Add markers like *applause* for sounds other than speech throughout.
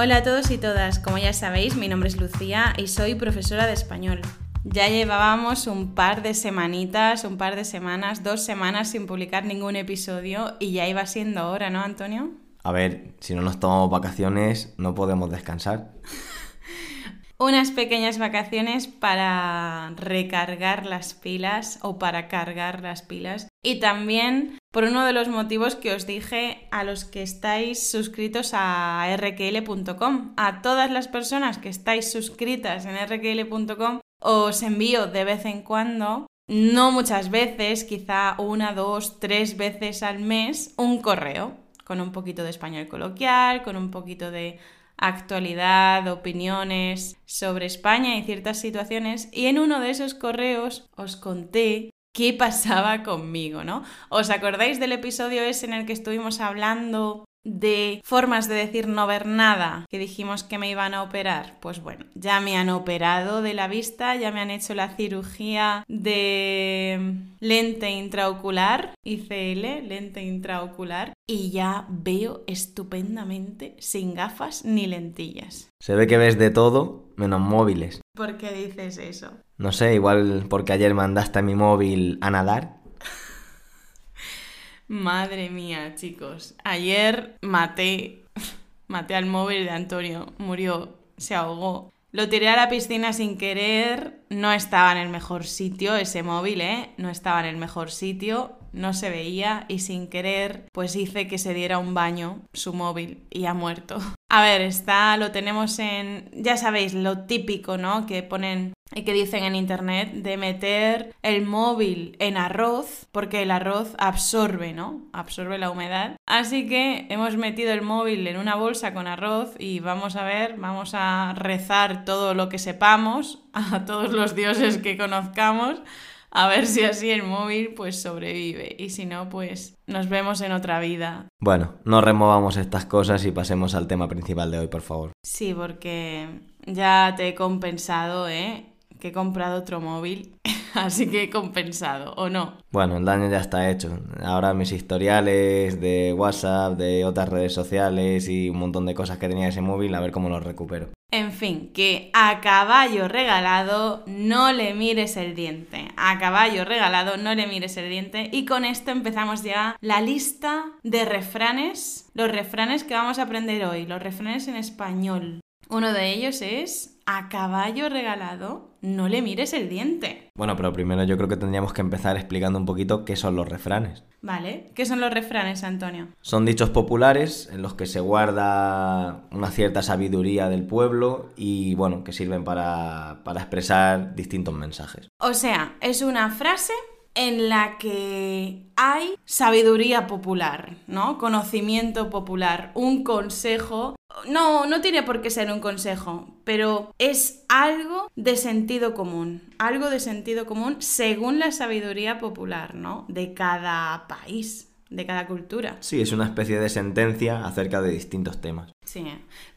Hola a todos y todas, como ya sabéis, mi nombre es Lucía y soy profesora de español. Ya llevábamos un par de semanitas, un par de semanas, dos semanas sin publicar ningún episodio y ya iba siendo hora, ¿no, Antonio? A ver, si no nos tomamos vacaciones, no podemos descansar. *laughs* Unas pequeñas vacaciones para recargar las pilas o para cargar las pilas. Y también por uno de los motivos que os dije a los que estáis suscritos a rkl.com. A todas las personas que estáis suscritas en rkl.com os envío de vez en cuando no muchas veces, quizá una, dos, tres veces al mes, un correo con un poquito de español coloquial, con un poquito de actualidad, opiniones sobre España y ciertas situaciones. Y en uno de esos correos os conté qué pasaba conmigo, ¿no? ¿Os acordáis del episodio ese en el que estuvimos hablando de formas de decir no ver nada que dijimos que me iban a operar, pues bueno, ya me han operado de la vista, ya me han hecho la cirugía de lente intraocular, ICL, lente intraocular, y ya veo estupendamente sin gafas ni lentillas. Se ve que ves de todo, menos móviles. ¿Por qué dices eso? No sé, igual porque ayer mandaste a mi móvil a nadar. Madre mía, chicos. Ayer maté, *laughs* maté al móvil de Antonio. Murió, se ahogó. Lo tiré a la piscina sin querer. No estaba en el mejor sitio ese móvil, ¿eh? No estaba en el mejor sitio. No se veía y sin querer, pues hice que se diera un baño su móvil y ha muerto. A ver, está, lo tenemos en, ya sabéis, lo típico, ¿no? Que ponen que dicen en internet de meter el móvil en arroz porque el arroz absorbe, ¿no? Absorbe la humedad. Así que hemos metido el móvil en una bolsa con arroz y vamos a ver, vamos a rezar todo lo que sepamos a todos los dioses que conozcamos a ver si así el móvil pues sobrevive y si no pues nos vemos en otra vida. Bueno, no removamos estas cosas y pasemos al tema principal de hoy, por favor. Sí, porque ya te he compensado, ¿eh? Que he comprado otro móvil, *laughs* así que he compensado, ¿o no? Bueno, el daño ya está hecho. Ahora mis historiales de WhatsApp, de otras redes sociales y un montón de cosas que tenía ese móvil, a ver cómo los recupero. En fin, que a caballo regalado no le mires el diente. A caballo regalado no le mires el diente. Y con esto empezamos ya la lista de refranes. Los refranes que vamos a aprender hoy. Los refranes en español. Uno de ellos es a caballo regalado no le mires el diente. Bueno, pero primero yo creo que tendríamos que empezar explicando un poquito qué son los refranes. Vale, ¿qué son los refranes, Antonio? Son dichos populares en los que se guarda una cierta sabiduría del pueblo y bueno, que sirven para, para expresar distintos mensajes. O sea, es una frase en la que hay sabiduría popular, ¿no? Conocimiento popular, un consejo. No, no tiene por qué ser un consejo, pero es algo de sentido común, algo de sentido común según la sabiduría popular, ¿no? De cada país de cada cultura. Sí, es una especie de sentencia acerca de distintos temas. Sí.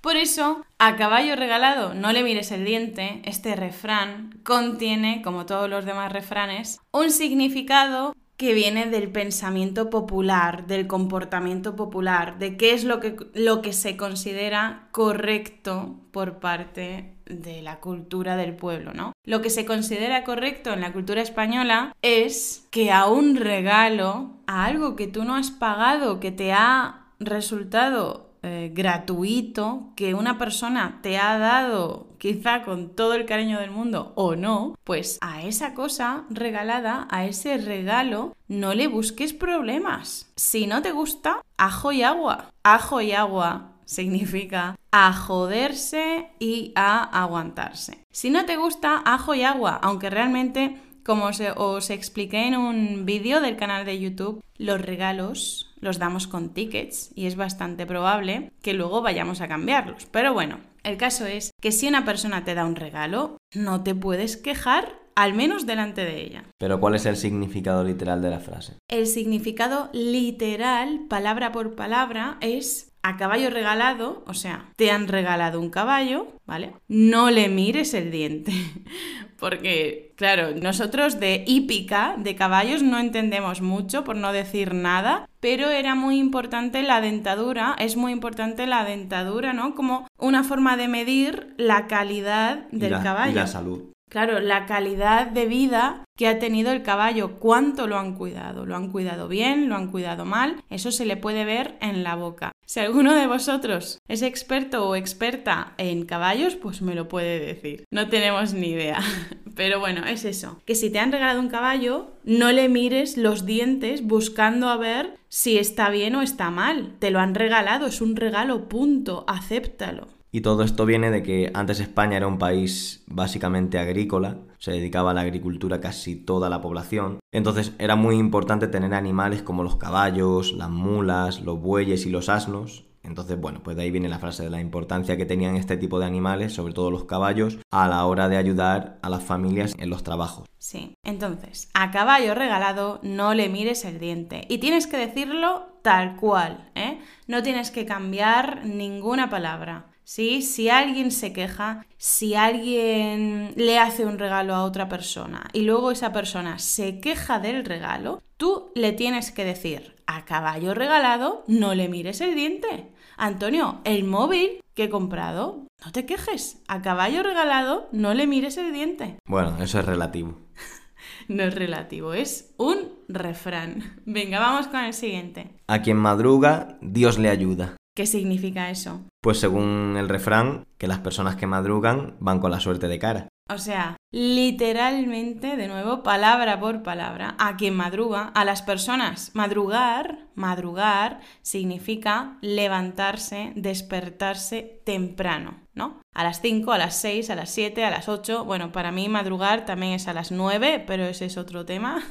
Por eso, a caballo regalado, no le mires el diente, este refrán contiene, como todos los demás refranes, un significado que viene del pensamiento popular, del comportamiento popular, de qué es lo que, lo que se considera correcto por parte de la cultura del pueblo, ¿no? Lo que se considera correcto en la cultura española es que a un regalo, a algo que tú no has pagado, que te ha resultado eh, gratuito que una persona te ha dado quizá con todo el cariño del mundo o no, pues a esa cosa regalada, a ese regalo, no le busques problemas. Si no te gusta, ajo y agua. Ajo y agua significa a joderse y a aguantarse. Si no te gusta, ajo y agua, aunque realmente, como os, os expliqué en un vídeo del canal de YouTube, los regalos los damos con tickets y es bastante probable que luego vayamos a cambiarlos. Pero bueno, el caso es que si una persona te da un regalo, no te puedes quejar al menos delante de ella. Pero ¿cuál es el significado literal de la frase? El significado literal, palabra por palabra, es a caballo regalado, o sea, te han regalado un caballo, ¿vale? No le mires el diente. *laughs* Porque, claro, nosotros de hípica, de caballos, no entendemos mucho, por no decir nada, pero era muy importante la dentadura, es muy importante la dentadura, ¿no? Como una forma de medir la calidad del caballo. Y la salud. Claro, la calidad de vida que ha tenido el caballo, cuánto lo han cuidado, lo han cuidado bien, lo han cuidado mal, eso se le puede ver en la boca. Si alguno de vosotros es experto o experta en caballos, pues me lo puede decir. No tenemos ni idea. *laughs* Pero bueno, es eso. Que si te han regalado un caballo, no le mires los dientes buscando a ver si está bien o está mal. Te lo han regalado, es un regalo, punto, acéptalo. Y todo esto viene de que antes España era un país básicamente agrícola, se dedicaba a la agricultura casi toda la población. Entonces era muy importante tener animales como los caballos, las mulas, los bueyes y los asnos. Entonces, bueno, pues de ahí viene la frase de la importancia que tenían este tipo de animales, sobre todo los caballos, a la hora de ayudar a las familias en los trabajos. Sí, entonces, a caballo regalado no le mires el diente. Y tienes que decirlo tal cual, ¿eh? No tienes que cambiar ninguna palabra. ¿Sí? Si alguien se queja, si alguien le hace un regalo a otra persona y luego esa persona se queja del regalo, tú le tienes que decir, a caballo regalado, no le mires el diente. Antonio, el móvil que he comprado, no te quejes. A caballo regalado, no le mires el diente. Bueno, eso es relativo. *laughs* no es relativo, es un refrán. Venga, vamos con el siguiente. A quien madruga, Dios le ayuda. ¿Qué significa eso? Pues según el refrán, que las personas que madrugan van con la suerte de cara. O sea, literalmente, de nuevo, palabra por palabra, a quien madruga, a las personas. Madrugar, madrugar significa levantarse, despertarse temprano, ¿no? A las 5, a las 6, a las 7, a las 8. Bueno, para mí madrugar también es a las 9, pero ese es otro tema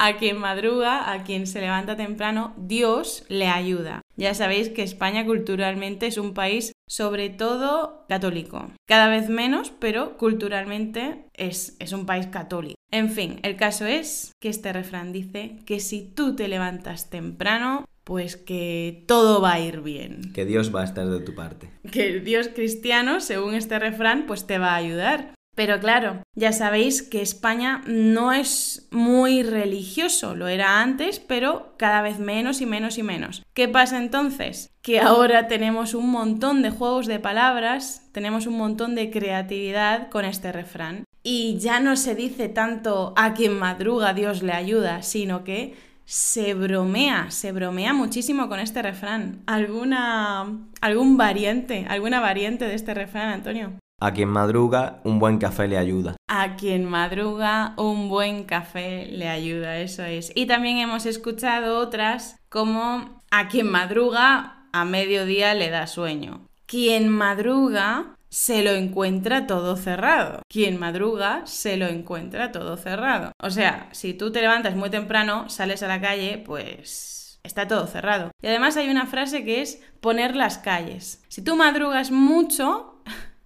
a quien madruga, a quien se levanta temprano, Dios le ayuda. Ya sabéis que España culturalmente es un país sobre todo católico. Cada vez menos, pero culturalmente es, es un país católico. En fin, el caso es que este refrán dice que si tú te levantas temprano, pues que todo va a ir bien. Que Dios va a estar de tu parte. Que Dios cristiano, según este refrán, pues te va a ayudar. Pero claro, ya sabéis que España no es muy religioso, lo era antes, pero cada vez menos y menos y menos. ¿Qué pasa entonces? Que ahora tenemos un montón de juegos de palabras, tenemos un montón de creatividad con este refrán. Y ya no se dice tanto a quien madruga Dios le ayuda, sino que se bromea, se bromea muchísimo con este refrán. ¿Alguna algún variante, alguna variante de este refrán, Antonio? A quien madruga, un buen café le ayuda. A quien madruga, un buen café le ayuda, eso es. Y también hemos escuchado otras como a quien madruga, a mediodía le da sueño. Quien madruga, se lo encuentra todo cerrado. Quien madruga, se lo encuentra todo cerrado. O sea, si tú te levantas muy temprano, sales a la calle, pues está todo cerrado. Y además hay una frase que es poner las calles. Si tú madrugas mucho,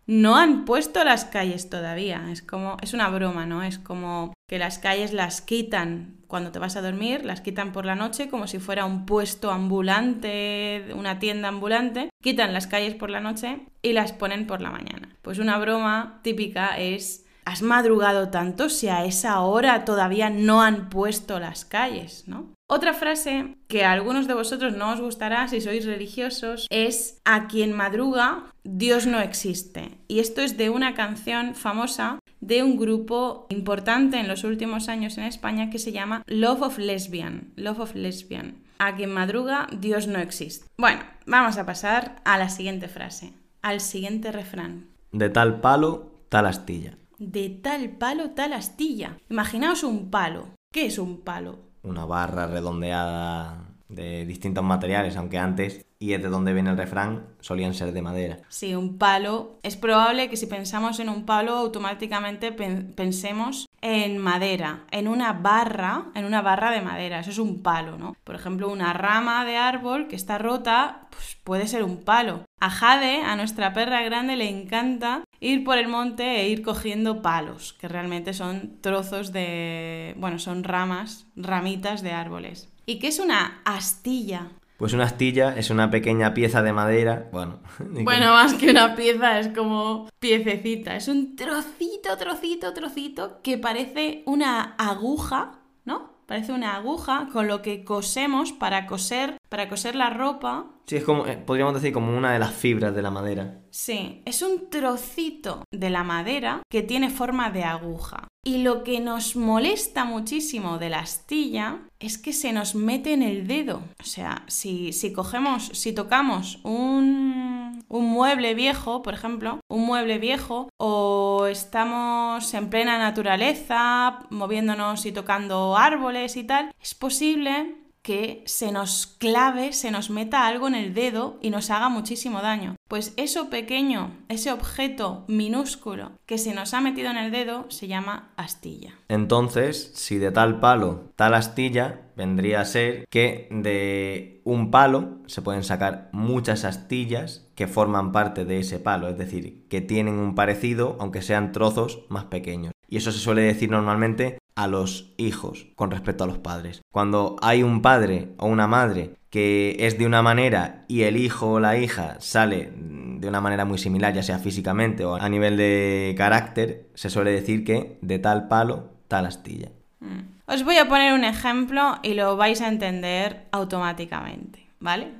no han puesto las calles todavía. Es como, es una broma, ¿no? Es como que las calles las quitan cuando te vas a dormir, las quitan por la noche como si fuera un puesto ambulante, una tienda ambulante. Quitan las calles por la noche y las ponen por la mañana. Pues una broma típica es ¿Has madrugado tanto si a esa hora todavía no han puesto las calles, ¿no? Otra frase que a algunos de vosotros no os gustará si sois religiosos es a quien madruga, Dios no existe. Y esto es de una canción famosa de un grupo importante en los últimos años en España que se llama Love of Lesbian. Love of Lesbian. A quien madruga, Dios no existe. Bueno, vamos a pasar a la siguiente frase, al siguiente refrán. De tal palo, tal astilla. De tal palo, tal astilla. Imaginaos un palo. ¿Qué es un palo? una barra redondeada de distintos materiales, aunque antes, y es de donde viene el refrán, solían ser de madera. Sí, un palo. Es probable que si pensamos en un palo, automáticamente pensemos en madera, en una barra, en una barra de madera. Eso es un palo, ¿no? Por ejemplo, una rama de árbol que está rota, pues puede ser un palo. A Jade, a nuestra perra grande, le encanta ir por el monte e ir cogiendo palos, que realmente son trozos de, bueno, son ramas, ramitas de árboles. ¿Y qué es una astilla? Pues una astilla es una pequeña pieza de madera, bueno. *laughs* Bueno, más que una pieza, es como piececita. Es un trocito, trocito, trocito que parece una aguja, ¿no? Parece una aguja con lo que cosemos para coser, para coser la ropa. Sí, es como, eh, podríamos decir, como una de las fibras de la madera. Sí, es un trocito de la madera que tiene forma de aguja. Y lo que nos molesta muchísimo de la astilla es que se nos mete en el dedo. O sea, si, si cogemos, si tocamos un, un mueble viejo, por ejemplo, un mueble viejo, o estamos en plena naturaleza, moviéndonos y tocando árboles y tal, es posible que se nos clave, se nos meta algo en el dedo y nos haga muchísimo daño. Pues eso pequeño, ese objeto minúsculo que se nos ha metido en el dedo se llama astilla. Entonces, si de tal palo, tal astilla, vendría a ser que de un palo se pueden sacar muchas astillas que forman parte de ese palo, es decir, que tienen un parecido aunque sean trozos más pequeños. Y eso se suele decir normalmente a los hijos con respecto a los padres. Cuando hay un padre o una madre que es de una manera y el hijo o la hija sale de una manera muy similar, ya sea físicamente o a nivel de carácter, se suele decir que de tal palo, tal astilla. Mm. Os voy a poner un ejemplo y lo vais a entender automáticamente, ¿vale?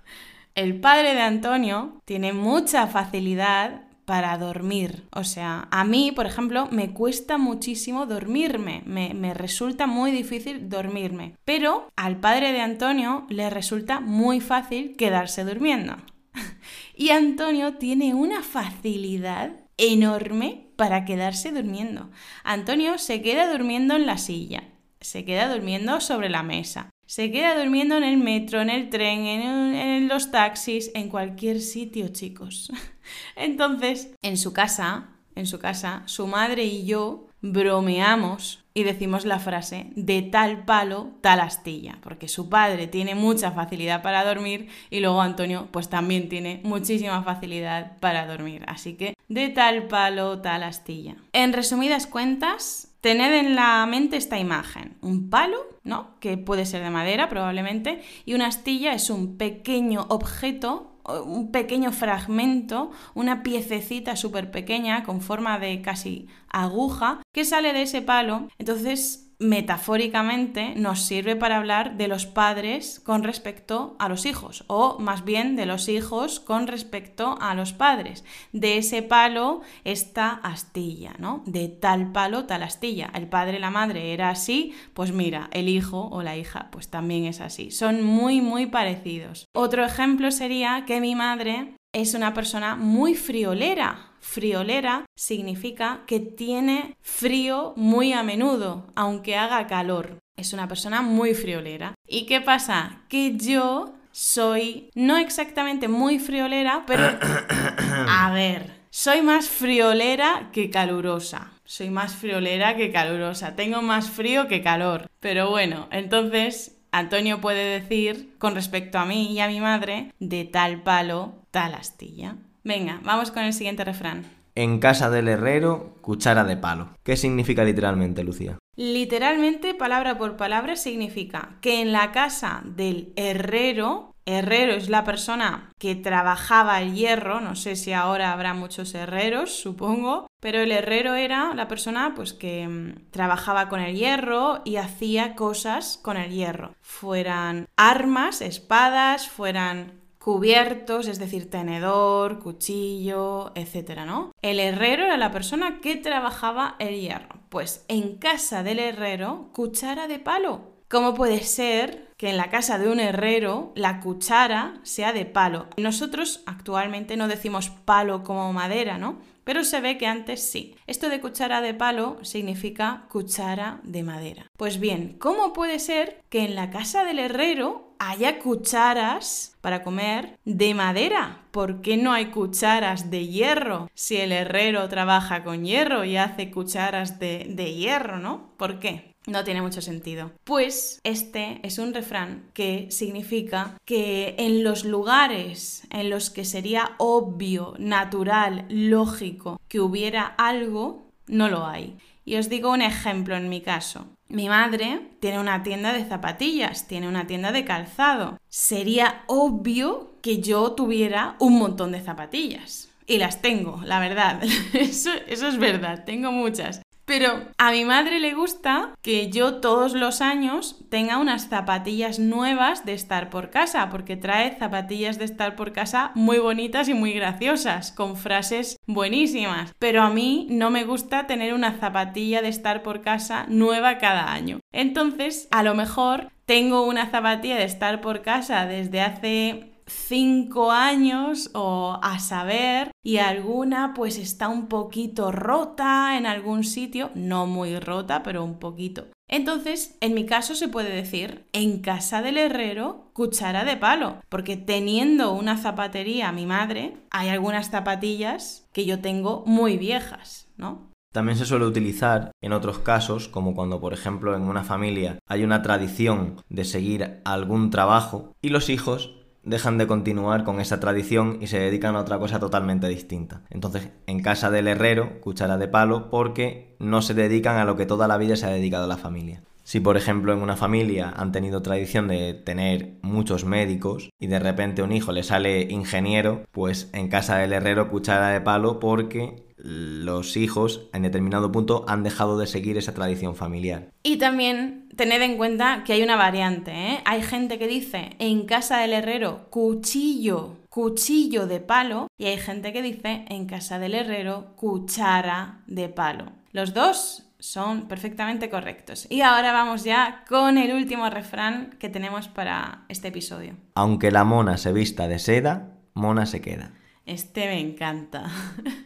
*laughs* El padre de Antonio tiene mucha facilidad para dormir. O sea, a mí, por ejemplo, me cuesta muchísimo dormirme, me, me, resulta muy difícil dormirme. Pero al padre de Antonio le resulta muy fácil quedarse durmiendo. *laughs* y Antonio tiene una facilidad enorme para quedarse durmiendo. Antonio se queda durmiendo en la silla, se queda durmiendo sobre la mesa, se queda durmiendo en el metro, en el tren, en, en, los taxis, en cualquier sitio, chicos. *laughs* Entonces, en su casa, en su casa, su madre y yo bromeamos y decimos la frase de tal palo, tal astilla, porque su padre tiene mucha facilidad para dormir y luego Antonio pues también tiene muchísima facilidad para dormir, así que de tal palo, tal astilla. En resumidas cuentas, tened en la mente esta imagen, un palo, ¿no? Que puede ser de madera probablemente, y una astilla es un pequeño objeto un pequeño fragmento, una piececita súper pequeña con forma de casi aguja que sale de ese palo. Entonces metafóricamente nos sirve para hablar de los padres con respecto a los hijos, o más bien de los hijos con respecto a los padres. De ese palo, esta astilla, ¿no? De tal palo, tal astilla. El padre, la madre era así, pues mira, el hijo o la hija, pues también es así. Son muy, muy parecidos. Otro ejemplo sería que mi madre es una persona muy friolera, friolera significa que tiene frío muy a menudo, aunque haga calor. Es una persona muy friolera. ¿Y qué pasa? Que yo soy no exactamente muy friolera, pero... *coughs* A ver, soy más friolera que calurosa. Soy más friolera que calurosa. Tengo más frío que calor. Pero bueno, entonces Antonio puede decir, con respecto a mí y a mi madre, de tal palo, tal astilla. Venga, vamos con el siguiente refrán. En casa del herrero, cuchara de palo. ¿Qué significa literalmente, Lucía? Literalmente, palabra por palabra, significa que en la casa del herrero, herrero es la persona que trabajaba el hierro, no sé si ahora habrá muchos herreros, supongo, pero el herrero era la persona pues que mm, trabajaba con el hierro y hacía cosas con el hierro, fueran armas, espadas, fueran cubiertos, es decir, tenedor, cuchillo, etcétera, ¿no? El herrero era la persona que trabajaba el hierro. Pues en casa del herrero, cuchara de palo. ¿Cómo puede ser que en la casa de un herrero la cuchara sea de palo? Nosotros actualmente no decimos palo como madera, ¿no? pero se ve que antes sí. Esto de cuchara de palo significa cuchara de madera. Pues bien, ¿cómo puede ser que en la casa del herrero haya cucharas para comer de madera? ¿Por qué no hay cucharas de hierro? Si el herrero trabaja con hierro y hace cucharas de, de hierro, ¿no? ¿Por qué? No tiene mucho sentido. Pues este es un refrán que significa que en los lugares en los que sería obvio, natural, lógico que hubiera algo, no lo hay. Y os digo un ejemplo en mi caso. Mi madre tiene una tienda de zapatillas, tiene una tienda de calzado. Sería obvio que yo tuviera un montón de zapatillas. Y las tengo, la verdad. *laughs* Eso, eso es verdad, tengo muchas. Pero a mi madre le gusta que yo todos los años tenga unas zapatillas nuevas de estar por casa, porque trae zapatillas de estar por casa muy bonitas y muy graciosas, con frases buenísimas. Pero a mí no me gusta tener una zapatilla de estar por casa nueva cada año. Entonces, a lo mejor tengo una zapatilla de estar por casa desde hace cinco años o a saber y alguna pues está un poquito rota en algún sitio, no muy rota, pero un poquito. Entonces, en mi caso se puede decir, en casa del herrero, cuchara de palo, porque teniendo una zapatería mi madre, hay algunas zapatillas que yo tengo muy viejas, ¿no? También se suele utilizar en otros casos, como cuando por ejemplo en una familia hay una tradición de seguir algún trabajo y los hijos dejan de continuar con esa tradición y se dedican a otra cosa totalmente distinta. Entonces, en casa del herrero, cuchara de palo, porque no se dedican a lo que toda la vida se ha dedicado a la familia. Si, por ejemplo, en una familia han tenido tradición de tener muchos médicos y de repente un hijo le sale ingeniero, pues en casa del herrero cuchara de palo porque los hijos en determinado punto han dejado de seguir esa tradición familiar. Y también tened en cuenta que hay una variante, ¿eh? Hay gente que dice en casa del herrero cuchillo, cuchillo de palo y hay gente que dice en casa del herrero cuchara de palo. Los dos son perfectamente correctos. Y ahora vamos ya con el último refrán que tenemos para este episodio. Aunque la mona se vista de seda, mona se queda. Este me encanta.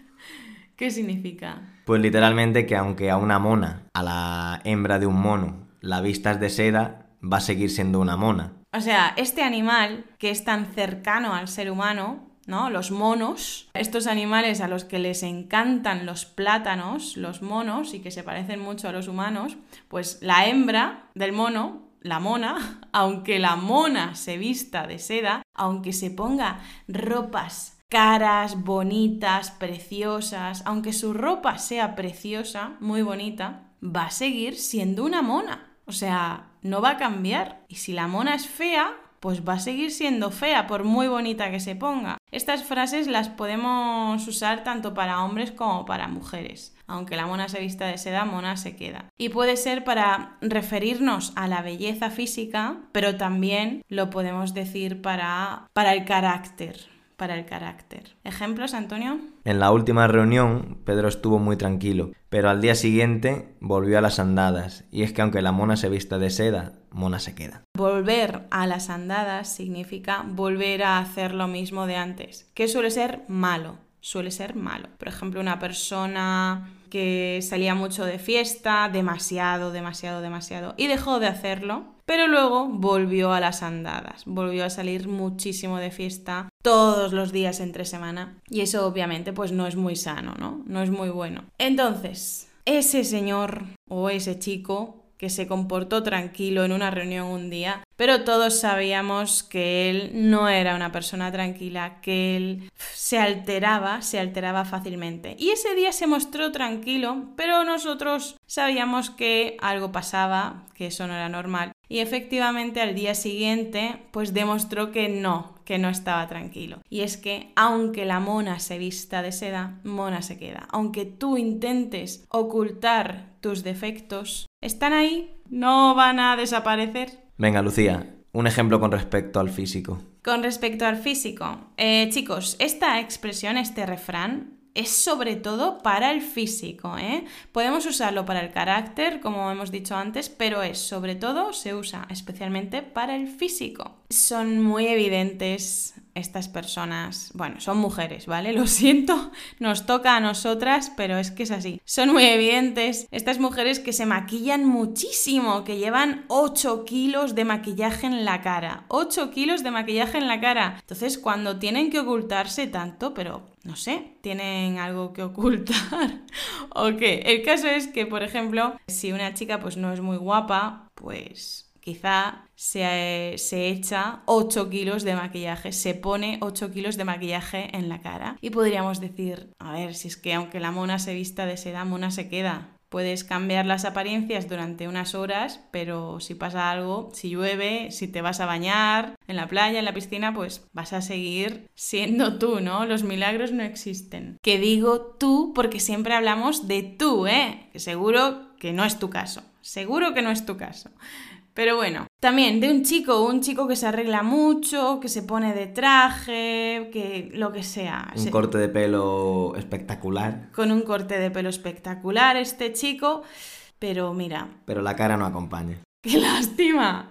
*laughs* ¿Qué significa? Pues literalmente que aunque a una mona, a la hembra de un mono, la vistas de seda, va a seguir siendo una mona. O sea, este animal que es tan cercano al ser humano, Los monos, estos animales a los que les encantan los plátanos, los monos, y que se parecen mucho a los humanos, pues la hembra del mono, la mona, *laughs* aunque la mona se vista de seda, aunque se ponga ropas caras, bonitas, preciosas, aunque su ropa sea preciosa, muy bonita, va a seguir siendo una mona. O sea, no va a cambiar. Y si la mona es fea, pues va a seguir siendo fea por muy bonita que se ponga. Estas frases las podemos usar tanto para hombres como para mujeres. Aunque la mona se vista de seda, mona se queda. Y puede ser para referirnos a la belleza física, pero también lo podemos decir para, para el carácter para el carácter. ¿Ejemplos, Antonio? En la última reunión, Pedro estuvo muy tranquilo, pero al día siguiente volvió a las andadas, y es que aunque la mona se vista de seda, mona se queda. Volver a las andadas significa volver a hacer lo mismo de antes, que suele ser malo, suele ser malo. Por ejemplo, una persona que salía mucho de fiesta, demasiado, demasiado, demasiado, y dejó de hacerlo, pero luego volvió a las andadas, volvió a salir muchísimo de fiesta todos los días entre semana y eso obviamente pues no es muy sano, ¿no? No es muy bueno. Entonces, ese señor o ese chico que se comportó tranquilo en una reunión un día, pero todos sabíamos que él no era una persona tranquila, que él se alteraba, se alteraba fácilmente. Y ese día se mostró tranquilo, pero nosotros sabíamos que algo pasaba, que eso no era normal. Y efectivamente al día siguiente, pues demostró que no, que no estaba tranquilo. Y es que aunque la mona se vista de seda, mona se queda. Aunque tú intentes ocultar tus defectos, están ahí, no van a desaparecer. Venga, Lucía, un ejemplo con respecto al físico. Con respecto al físico, eh, chicos, esta expresión, este refrán, es sobre todo para el físico. ¿eh? Podemos usarlo para el carácter, como hemos dicho antes, pero es sobre todo, se usa especialmente para el físico. Son muy evidentes estas personas, bueno, son mujeres, ¿vale? Lo siento, nos toca a nosotras, pero es que es así. Son muy evidentes estas mujeres que se maquillan muchísimo, que llevan 8 kilos de maquillaje en la cara. 8 kilos de maquillaje en la cara. Entonces, cuando tienen que ocultarse tanto, pero no sé, tienen algo que ocultar. *laughs* ¿O qué? El caso es que, por ejemplo, si una chica pues no es muy guapa, pues quizá se, se, echa 8 kilos de maquillaje, se pone 8 kilos de maquillaje en la cara. Y podríamos decir, a ver, si es que aunque la mona se vista de seda, mona se queda. Puedes cambiar las apariencias durante unas horas, pero si pasa algo, si llueve, si te vas a bañar en la playa, en la piscina, pues vas a seguir siendo tú, ¿no? Los milagros no existen. Que digo tú porque siempre hablamos de tú, ¿eh? Que seguro que no es tu caso. Seguro que no es tu caso. Pero bueno, también de un chico, un chico que se arregla mucho, que se pone de traje, que lo que sea. Un corte de pelo espectacular. Con un corte de pelo espectacular este chico, pero mira. Pero la cara no acompaña. *laughs* ¡Qué lástima!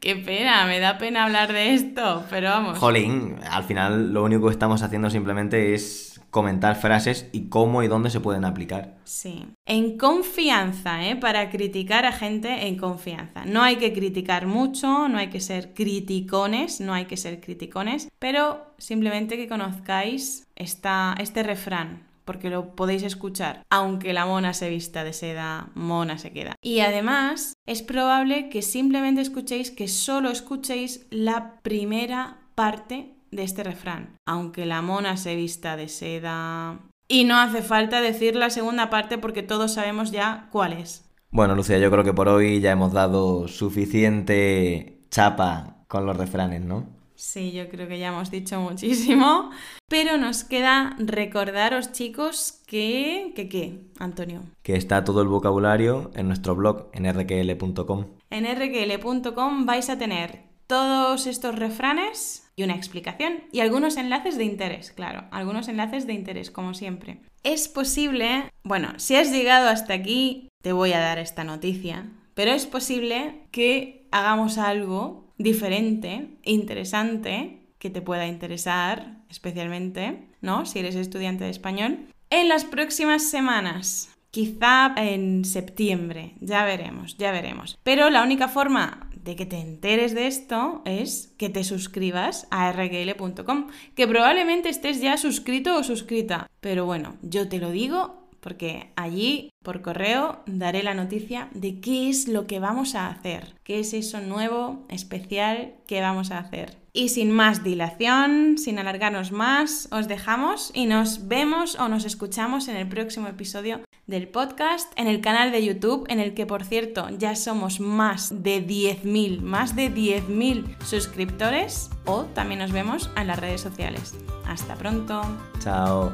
¡Qué pena! Me da pena hablar de esto, pero vamos. Jolín, al final lo único que estamos haciendo simplemente es comentar frases y cómo y dónde se pueden aplicar. Sí. En confianza, ¿eh? Para criticar a gente en confianza. No hay que criticar mucho, no hay que ser criticones, no hay que ser criticones, pero simplemente que conozcáis esta, este refrán, porque lo podéis escuchar. Aunque la mona se vista de seda, mona se queda. Y además, es probable que simplemente escuchéis, que solo escuchéis la primera parte de este refrán. Aunque la mona se vista de seda... Y no hace falta decir la segunda parte porque todos sabemos ya cuál es. Bueno, Lucía, yo creo que por hoy ya hemos dado suficiente chapa con los refranes, ¿no? Sí, yo creo que ya hemos dicho muchísimo. *laughs* Pero nos queda recordaros, chicos, que... ¿Que qué, Antonio? Que está todo el vocabulario en nuestro blog, en rql.com. En rql.com vais a tener todos estos refranes y una explicación y algunos enlaces de interés, claro, algunos enlaces de interés, como siempre. Es posible, bueno, si has llegado hasta aquí, te voy a dar esta noticia, pero es posible que hagamos algo diferente, interesante, que te pueda interesar, especialmente, ¿no? Si eres estudiante de español, en las próximas semanas. Quizá en septiembre, ya veremos, ya veremos. Pero la única forma de que te enteres de esto es que te suscribas a rgl.com, que probablemente estés ya suscrito o suscrita. Pero bueno, yo te lo digo porque allí por correo daré la noticia de qué es lo que vamos a hacer, qué es eso nuevo, especial que vamos a hacer. Y sin más dilación, sin alargarnos más, os dejamos y nos vemos o nos escuchamos en el próximo episodio del podcast, en el canal de YouTube, en el que por cierto ya somos más de 10.000, más de 10.000 suscriptores, o también nos vemos en las redes sociales. Hasta pronto. Chao.